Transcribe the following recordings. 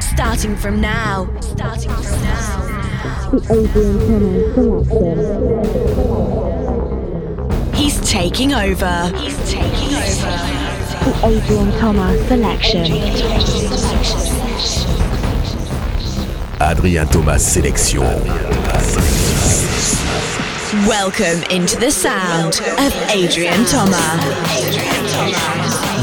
Starting from now. Starting from now. The Adrian Thomas selection. He's taking over. He's taking over. The Adrian Thomas selection. Adrien Thomas sélection. Welcome into the sound of Adrian Thomas.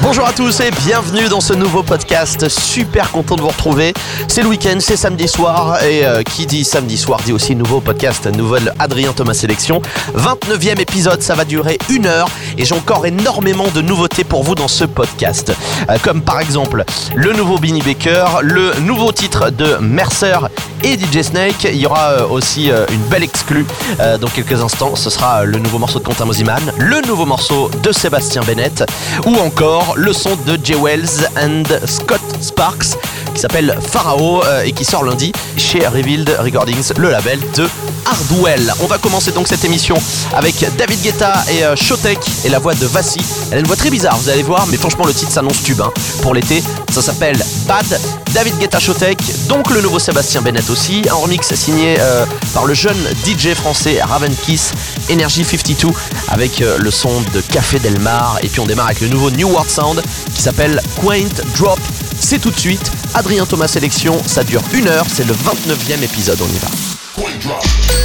Bonjour à tous et bienvenue dans ce nouveau podcast. Super content de vous retrouver. C'est le week-end, c'est samedi soir et euh, qui dit samedi soir dit aussi nouveau podcast, nouvelle Adrien Thomas Sélection. 29e épisode, ça va durer une heure et j'ai encore énormément de nouveautés pour vous dans ce podcast. Euh, comme par exemple le nouveau Binny Baker, le nouveau titre de Mercer et DJ Snake. Il y aura euh, aussi une belle exclue dans quelques instants. Ce sera euh, le nouveau morceau de Quentin Mosiman, le nouveau morceau de Sébastien Bennett ou encore le son de Jay Wells and Scott Sparks qui s'appelle Pharaoh euh, et qui sort lundi chez Revealed Recordings, le label de Hardwell. On va commencer donc cette émission avec David Guetta et euh, Shotek et la voix de Vassi. Elle a une voix très bizarre, vous allez voir, mais franchement le titre s'annonce tube hein. pour l'été. Ça s'appelle Bad. David Guetta Shotek, donc le nouveau Sébastien Bennett aussi, un remix signé euh, par le jeune DJ français Raven Kiss Energy 52 avec euh, le son de Café Del Mar et puis on démarre avec le nouveau New World Sound qui s'appelle Quaint Drop. C'est tout de suite. Adrien Thomas Sélection, ça dure une heure, c'est le 29e épisode, on y va. One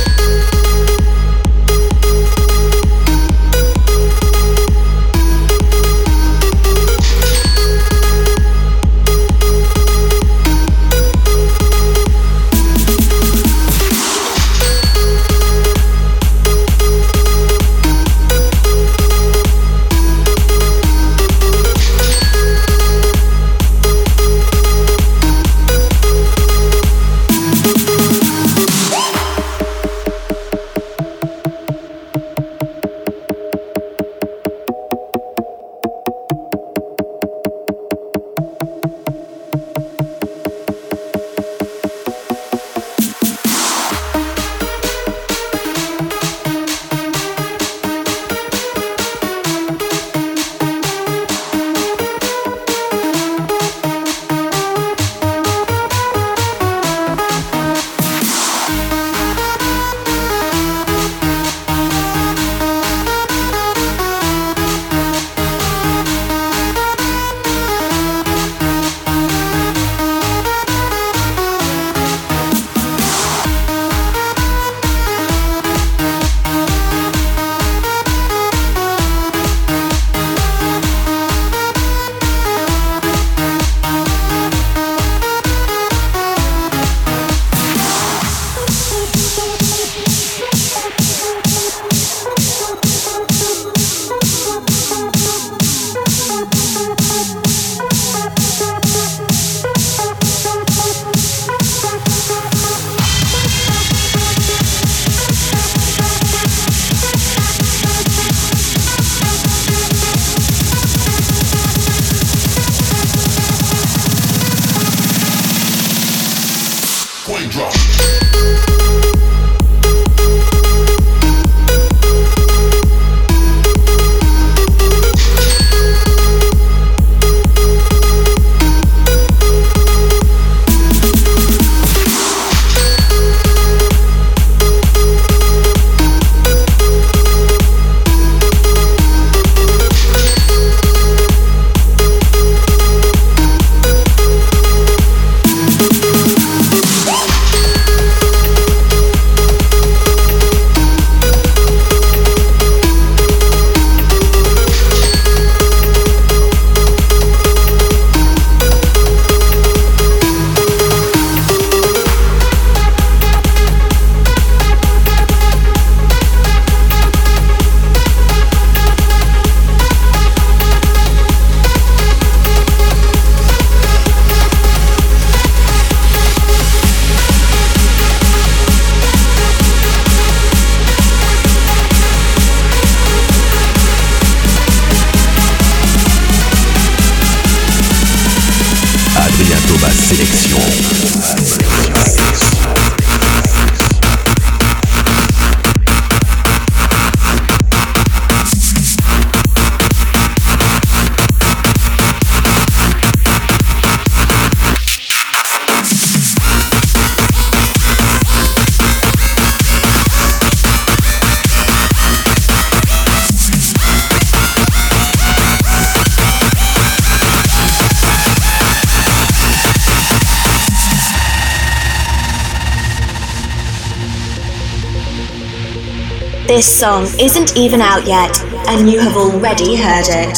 This song isn't even out yet, and you have already heard it.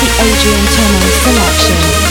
The Adrian Thomas Selection.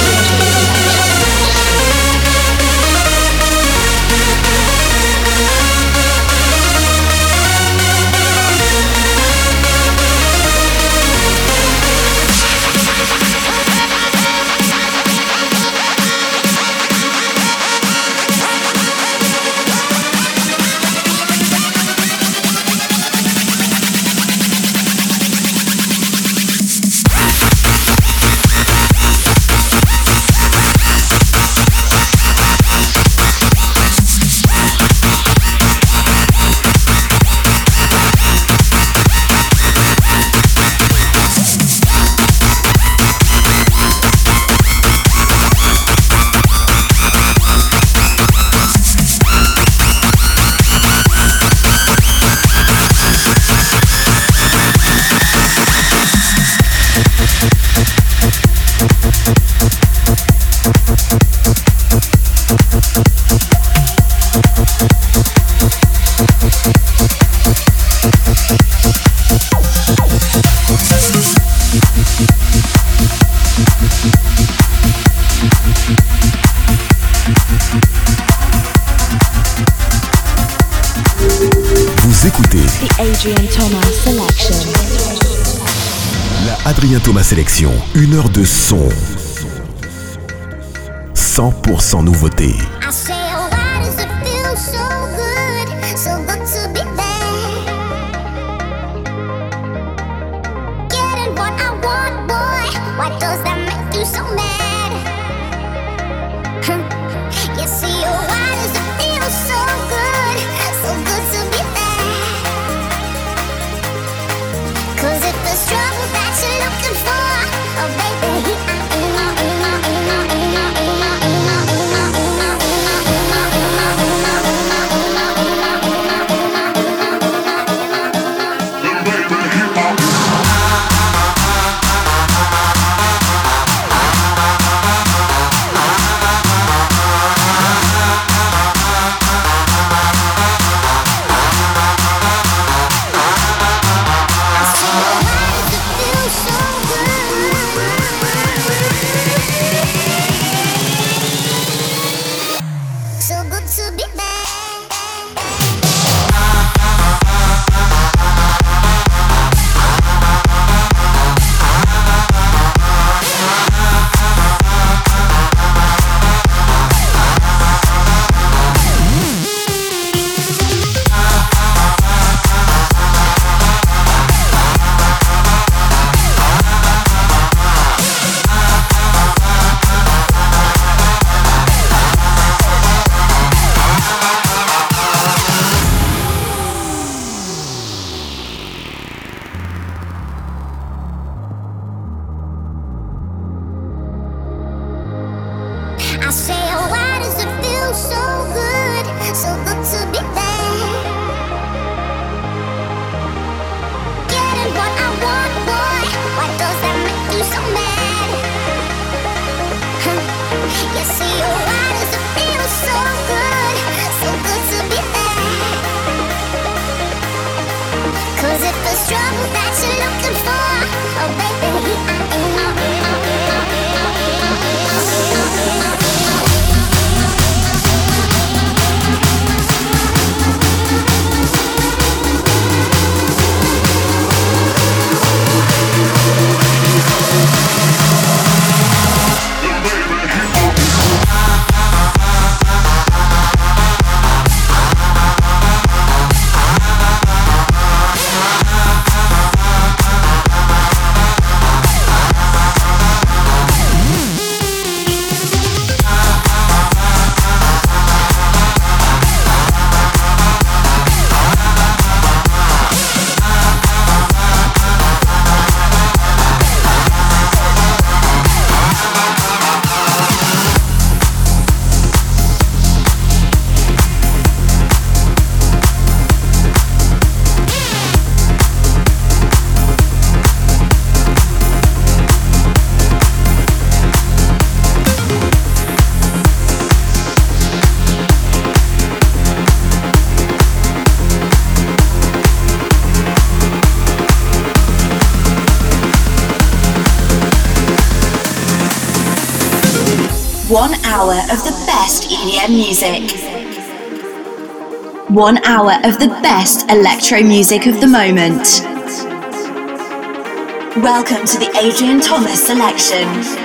Une heure de son. 100% nouveauté. Hour of the best EDM music. One hour of the best electro music of the moment. Welcome to the Adrian Thomas selection.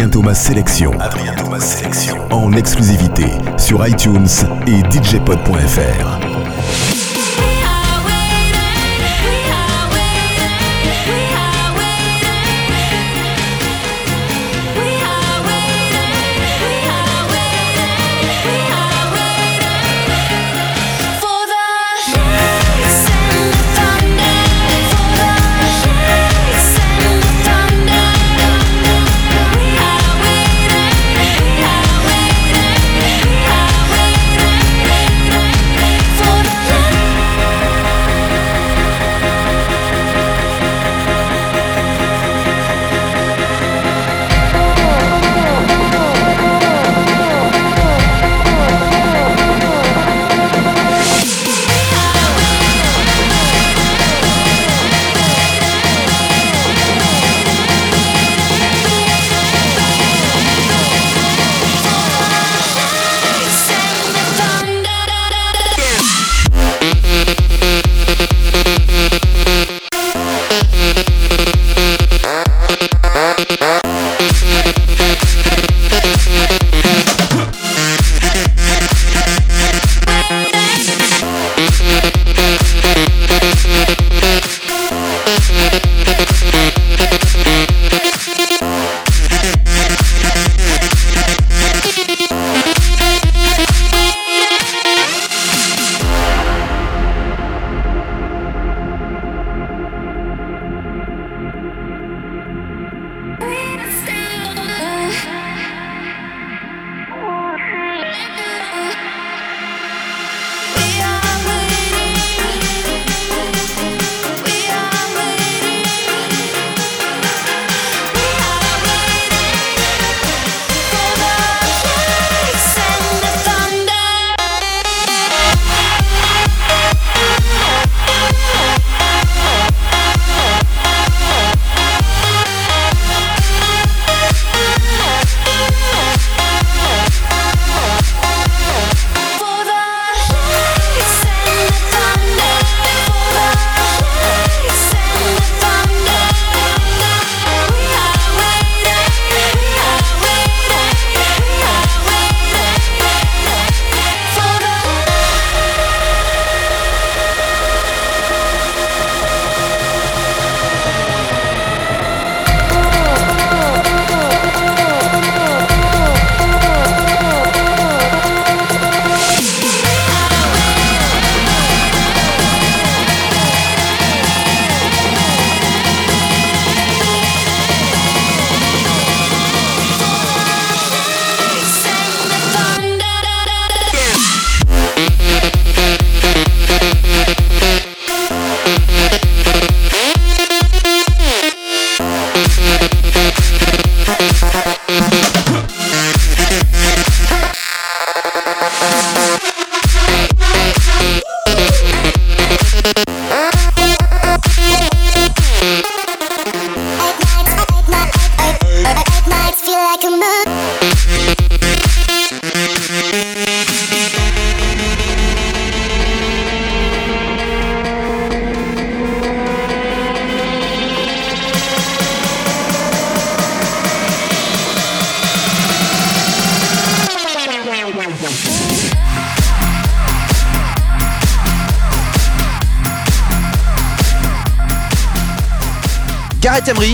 Adrien Thomas Sélection. Thomas Sélection. En exclusivité sur iTunes et DJpod.fr.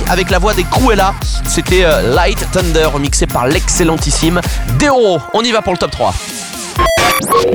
avec la voix des Cruella. C'était euh, Light Thunder mixé par l'excellentissime Deoro. On y va pour le top 3.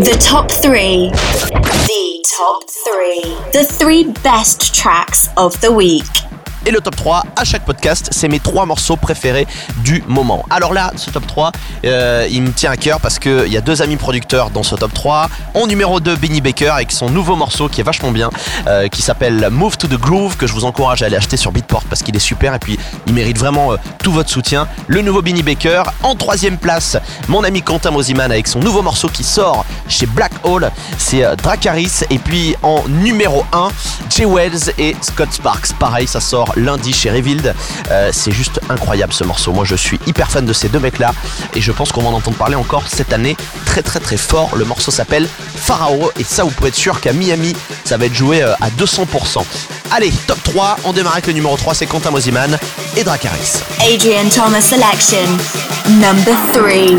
The top three. The top three. The three best tracks of the week. Et le top 3, à chaque podcast, c'est mes trois morceaux préférés du moment. Alors là, ce top 3, euh, il me tient à cœur parce qu'il y a deux amis producteurs dans ce top 3. En numéro 2, Benny Baker avec son nouveau morceau qui est vachement bien, euh, qui s'appelle Move to the Groove, que je vous encourage à aller acheter sur Beatport parce qu'il est super et puis il mérite vraiment euh, tout votre soutien. Le nouveau Benny Baker. En troisième place, mon ami Quentin Mosiman avec son nouveau morceau qui sort chez Black Hole, c'est Dracaris. Et puis en numéro 1, Jay Wells et Scott Sparks. Pareil, ça sort lundi chez Revealed. Euh, c'est juste incroyable ce morceau. Moi, je suis hyper fan de ces deux mecs-là et je pense qu'on va en entendre parler encore cette année très très très fort. Le morceau s'appelle Pharaoh et ça, vous pouvez être sûr qu'à Miami, ça va être joué euh, à 200%. Allez, top 3, on démarre avec le numéro 3, c'est Quentin Mosiman et Dracaris. Adrian Thomas selection. Number three.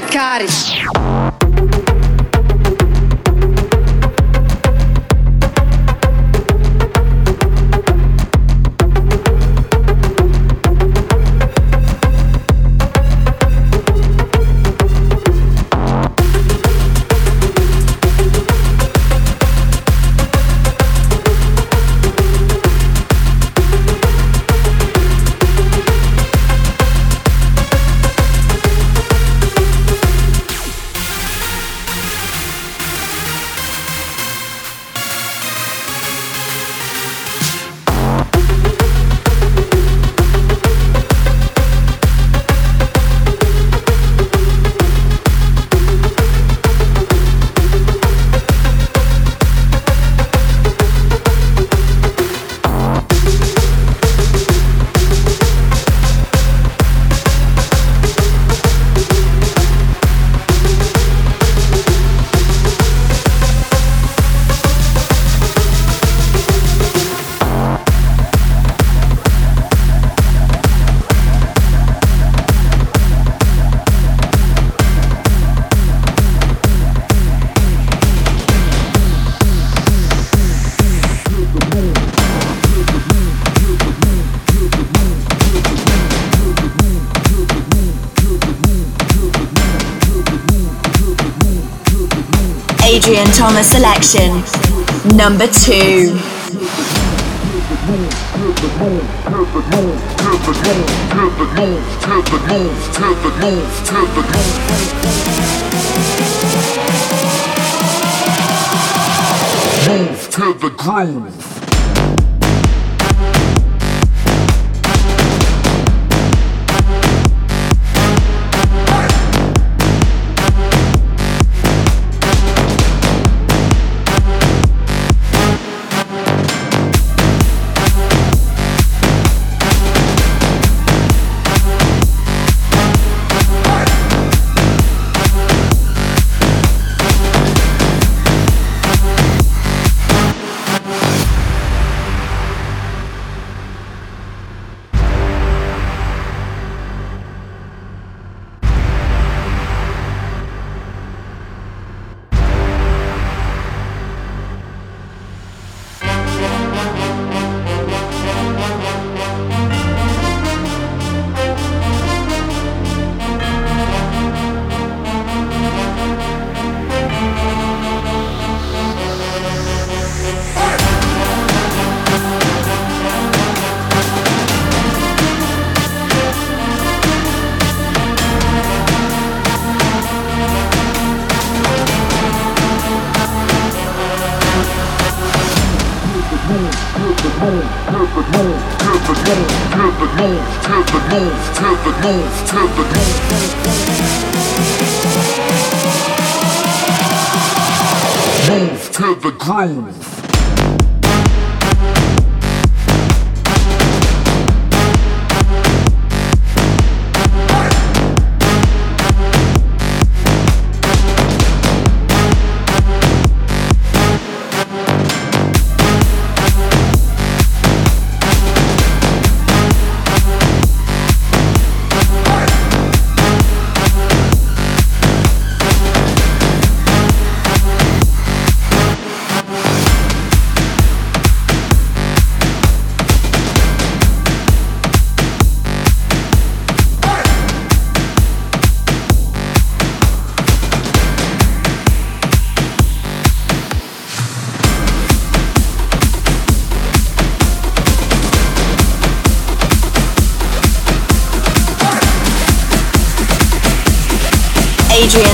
Adrian Thomas selection. Number two. Move to the groove.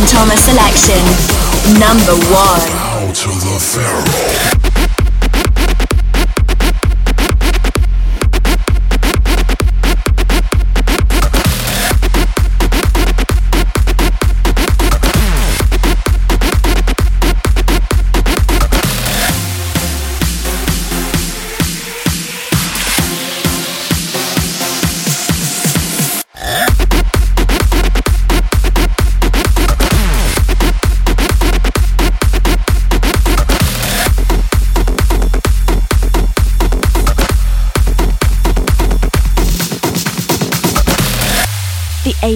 Thomas selection. Number one.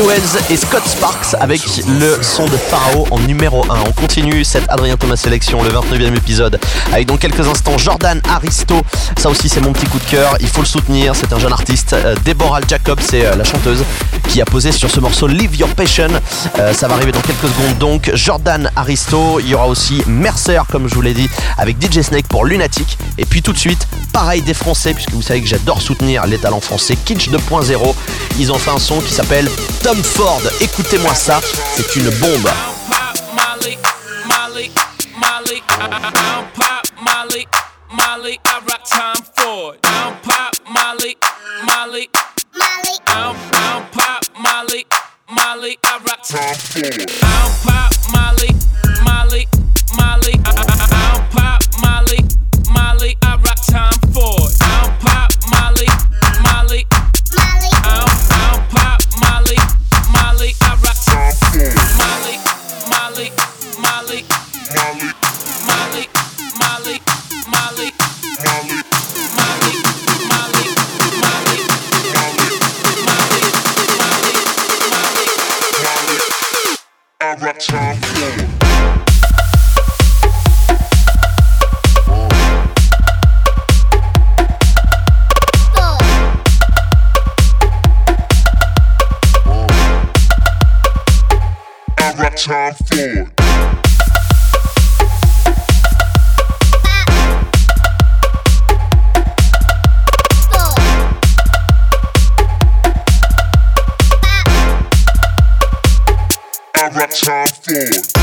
Wells et Scott Sparks avec le son de Pharaoh en numéro 1. On continue cette Adrien Thomas sélection, le 29e épisode, avec dans quelques instants Jordan Aristo. Ça aussi, c'est mon petit coup de cœur. Il faut le soutenir. C'est un jeune artiste. Euh, Deborah Jacob, c'est euh, la chanteuse qui a posé sur ce morceau Live Your Passion. Euh, ça va arriver dans quelques secondes donc. Jordan Aristo. Il y aura aussi Mercer, comme je vous l'ai dit, avec DJ Snake pour Lunatic. Et puis tout de suite, pareil des Français, puisque vous savez que j'adore soutenir les talents français. Kitsch 2.0. Ils ont fait un son qui s'appelle Tom Ford. Écoutez-moi ça, c'est une bombe. rock time floor. time forward. time for.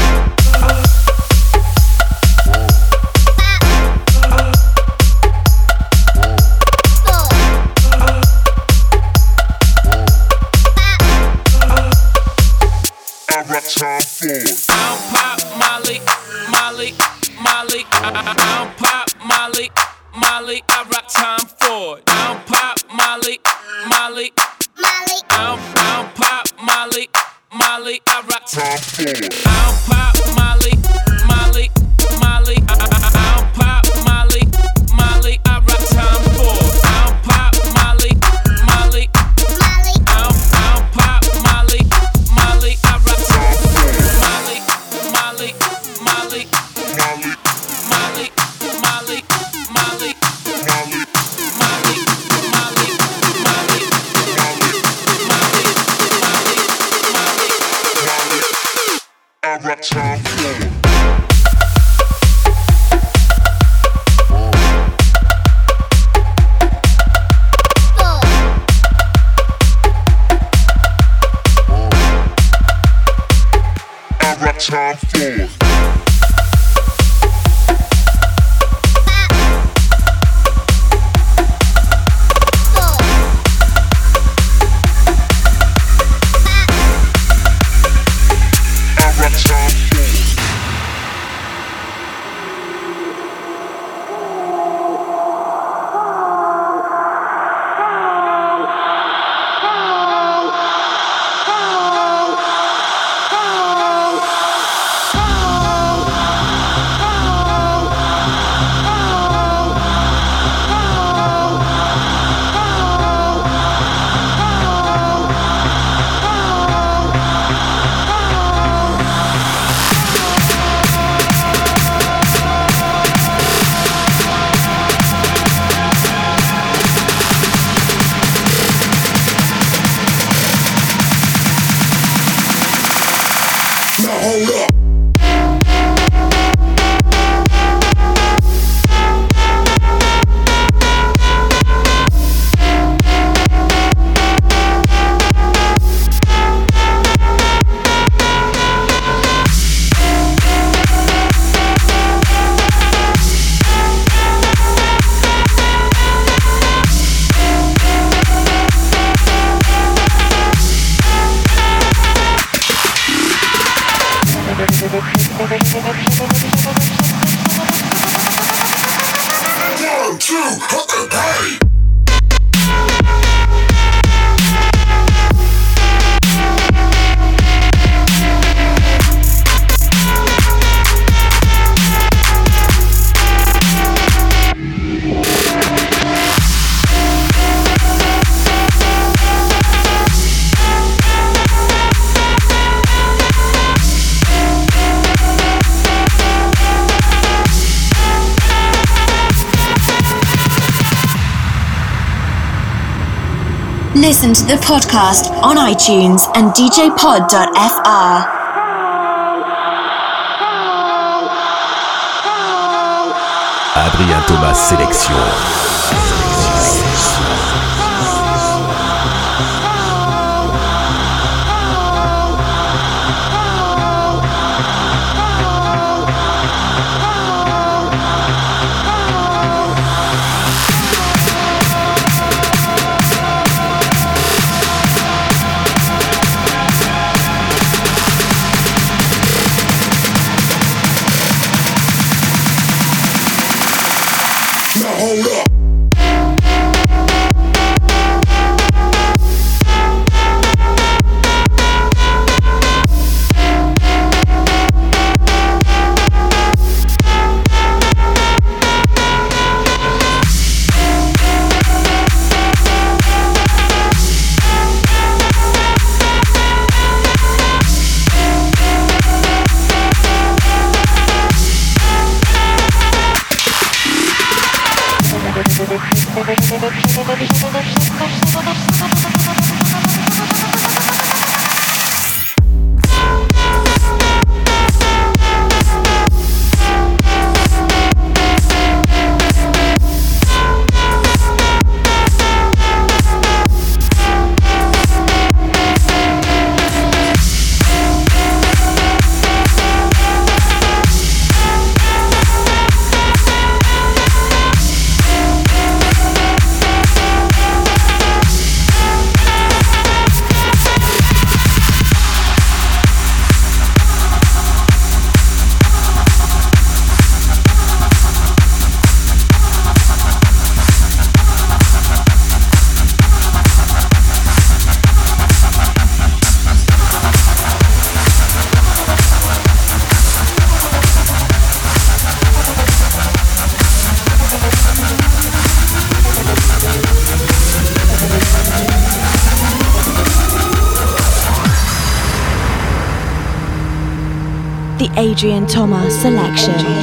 listen to the podcast on iTunes and djpod.fr. Adrien Thomas Sélection. Thomas selection.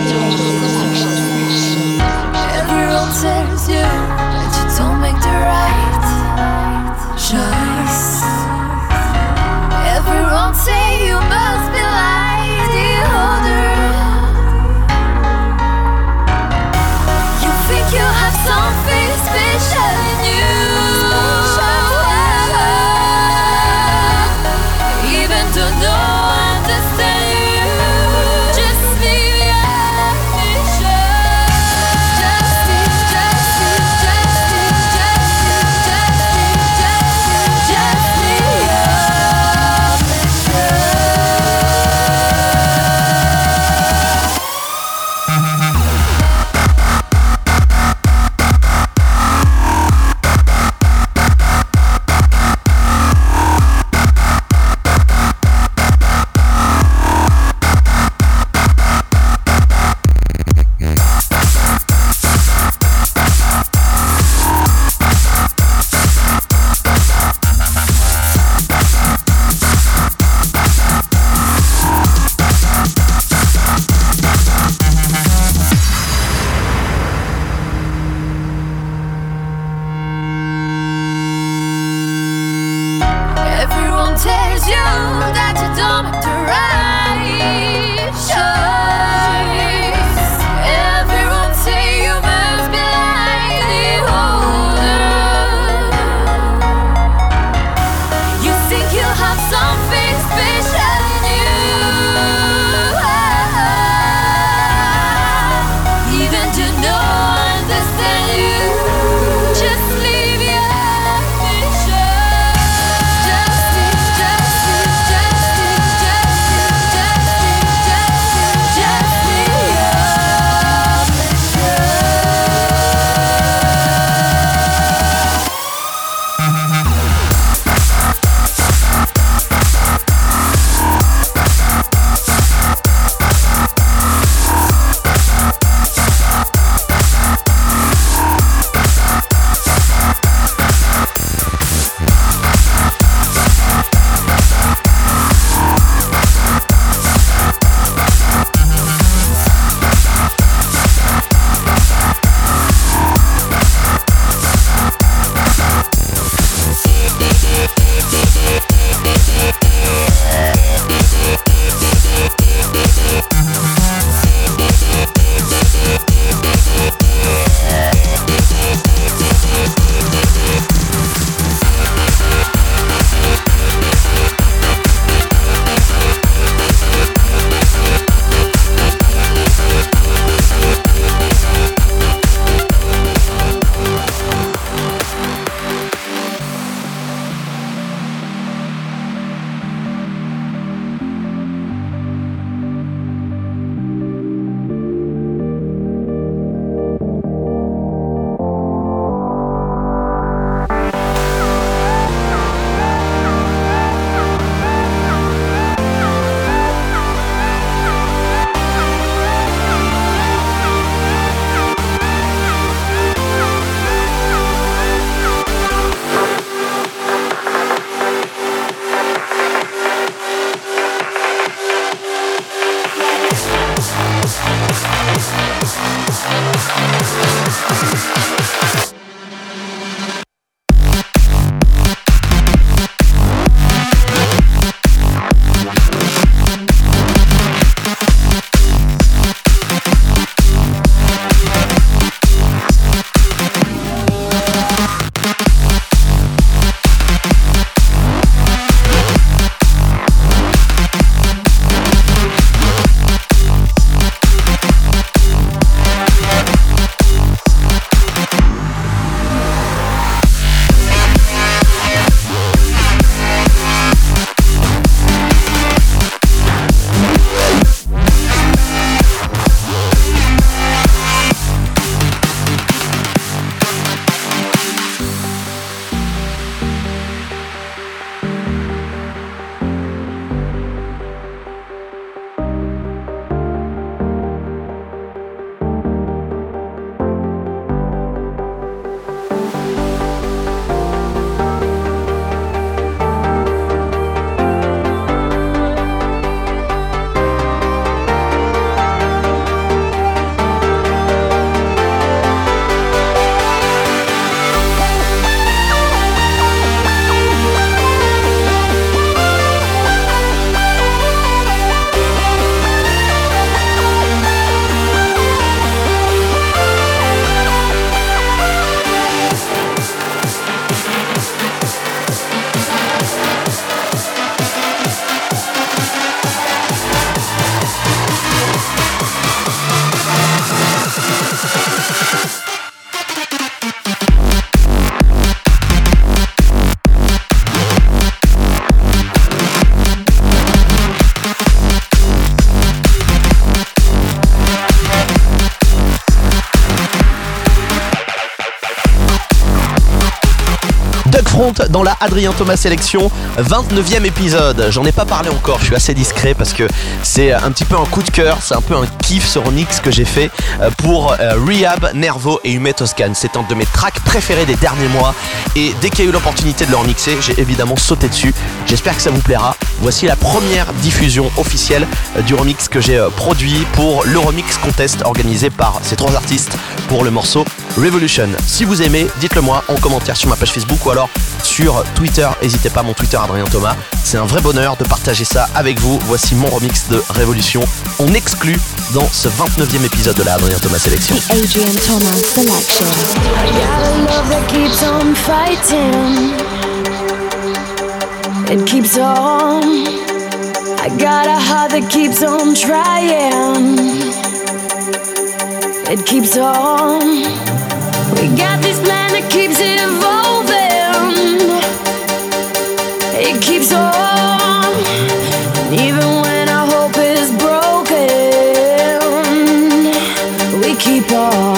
8h30 dans la Adrien Thomas Sélection, 29e épisode. J'en ai pas parlé encore, je suis assez discret parce que c'est un petit peu un coup de cœur, c'est un peu un kiff ce remix que j'ai fait euh, pour euh, Rehab, Nervo et Humet Toscan. C'est un de mes tracks préférés des derniers mois et dès qu'il y a eu l'opportunité de le remixer, j'ai évidemment sauté dessus. J'espère que ça vous plaira. Voici la première diffusion officielle euh, du remix que j'ai produit pour le remix contest organisé par ces trois artistes pour le morceau Revolution. Si vous aimez, dites-le moi en commentaire sur ma page Facebook ou alors sur Twitter. N'hésitez pas, mon Twitter Adrien Thomas. C'est un vrai bonheur de partager ça avec vous. Voici mon remix de Révolution. On exclut dans ce 29e épisode de la Adrien Thomas Sélection. The Adrian Thomas Selection. I got a love that keeps on fighting. It keeps on. I got a heart that keeps on trying. It keeps on. We got this plan that keeps evolving. We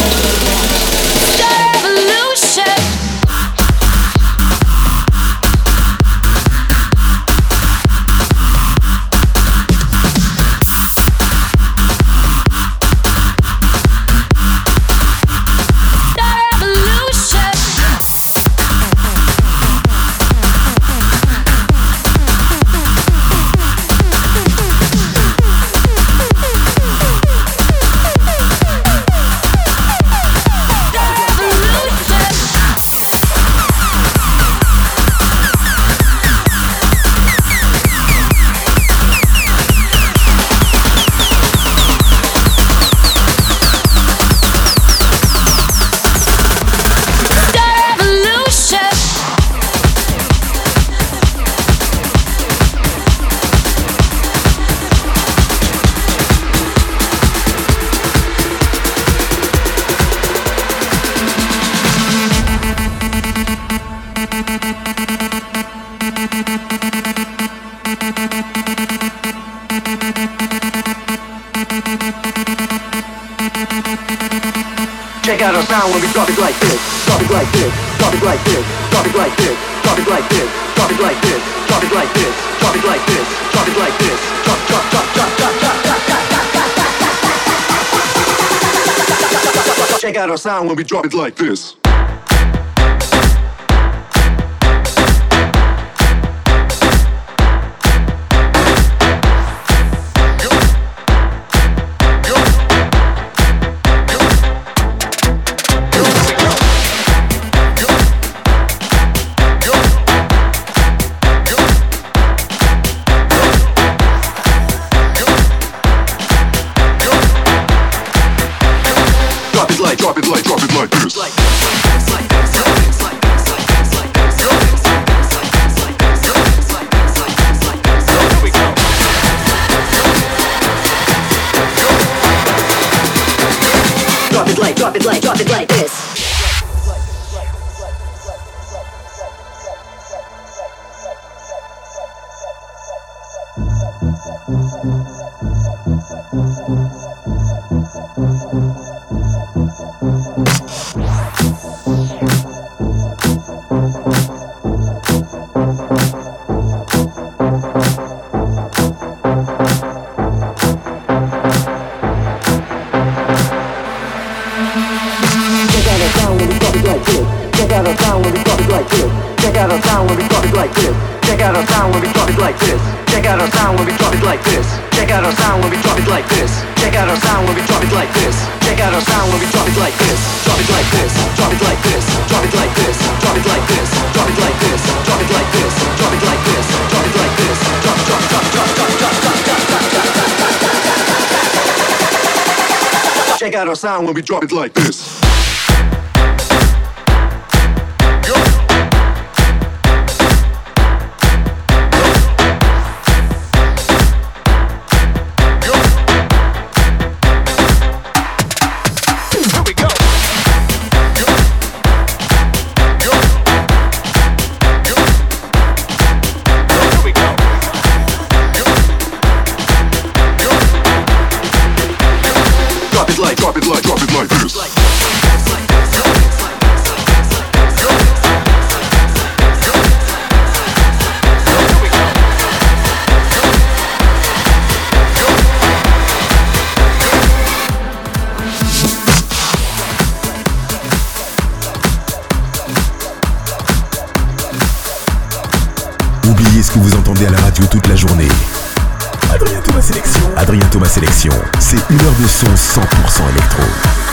sound when we drop it like this. sound when we drop it like this. c'est une heure de son 100% électro.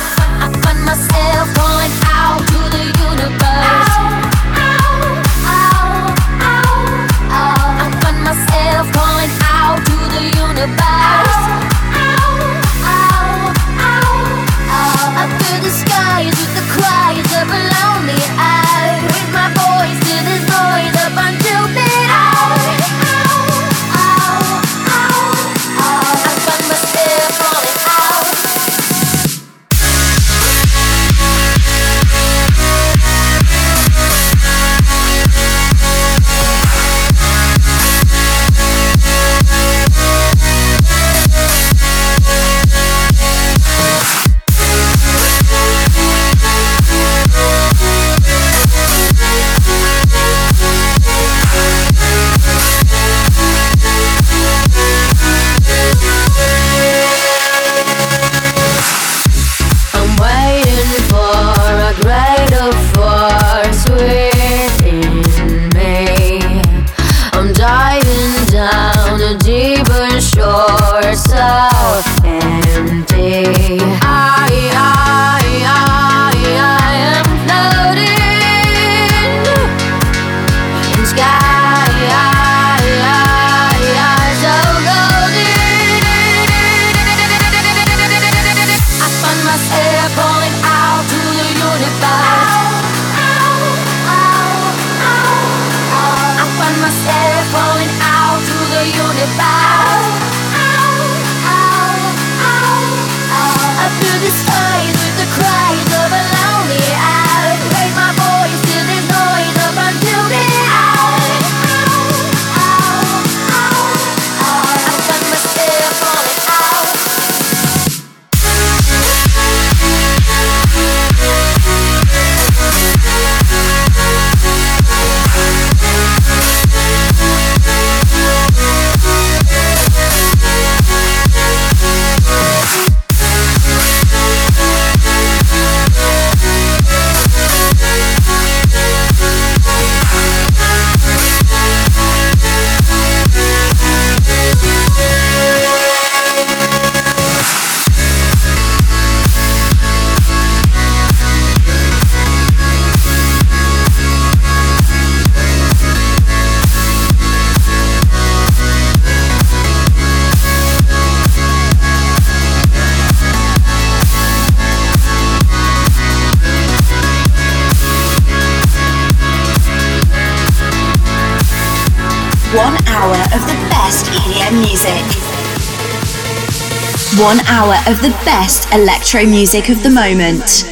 of the best electro music of the moment.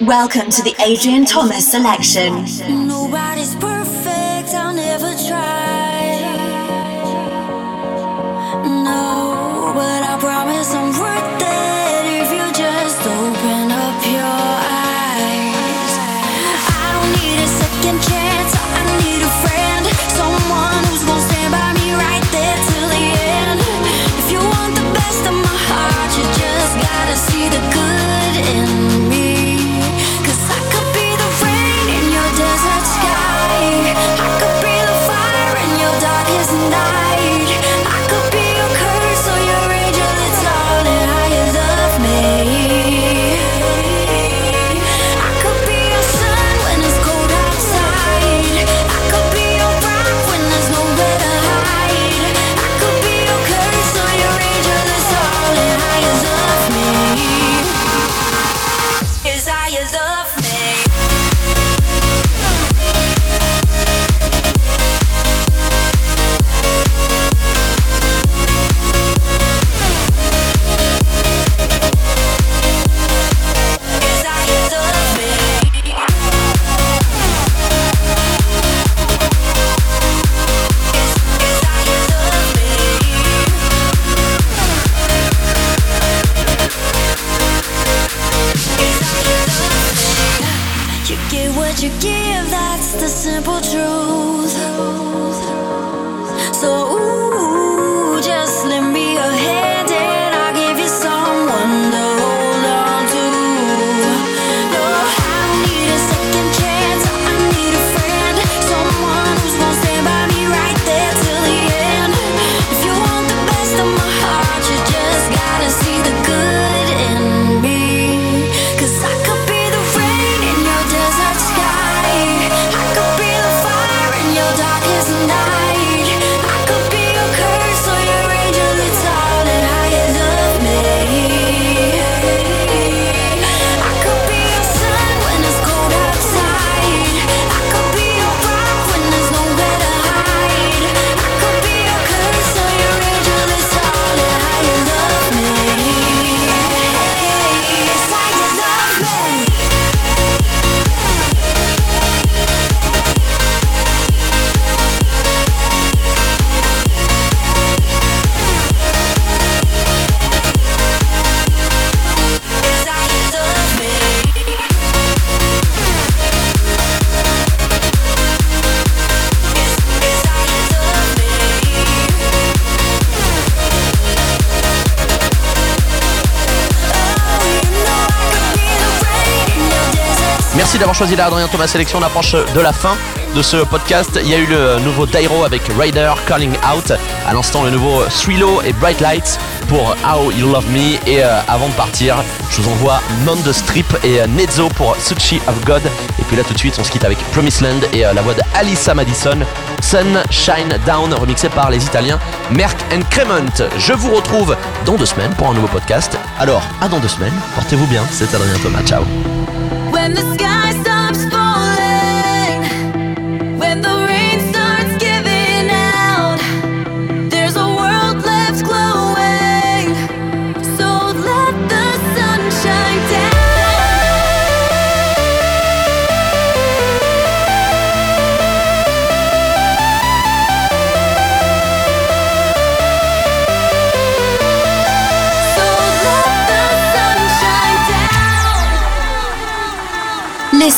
Welcome to the Adrian Thomas selection. choisi là Adrien Thomas Sélection, on approche de la fin de ce podcast. Il y a eu le nouveau Dairo avec Raider, Calling Out, à l'instant le nouveau Thrillo et Bright Lights pour How You Love Me. Et euh, avant de partir, je vous envoie Non the Strip et euh, Nezzo pour Sushi of God. Et puis là tout de suite, on se quitte avec Promised Land et euh, la voix de Madison, Sun Shine Down, remixé par les Italiens Merck and Cremont. Je vous retrouve dans deux semaines pour un nouveau podcast. Alors, à dans deux semaines, portez-vous bien, c'est Adrien Thomas, ciao.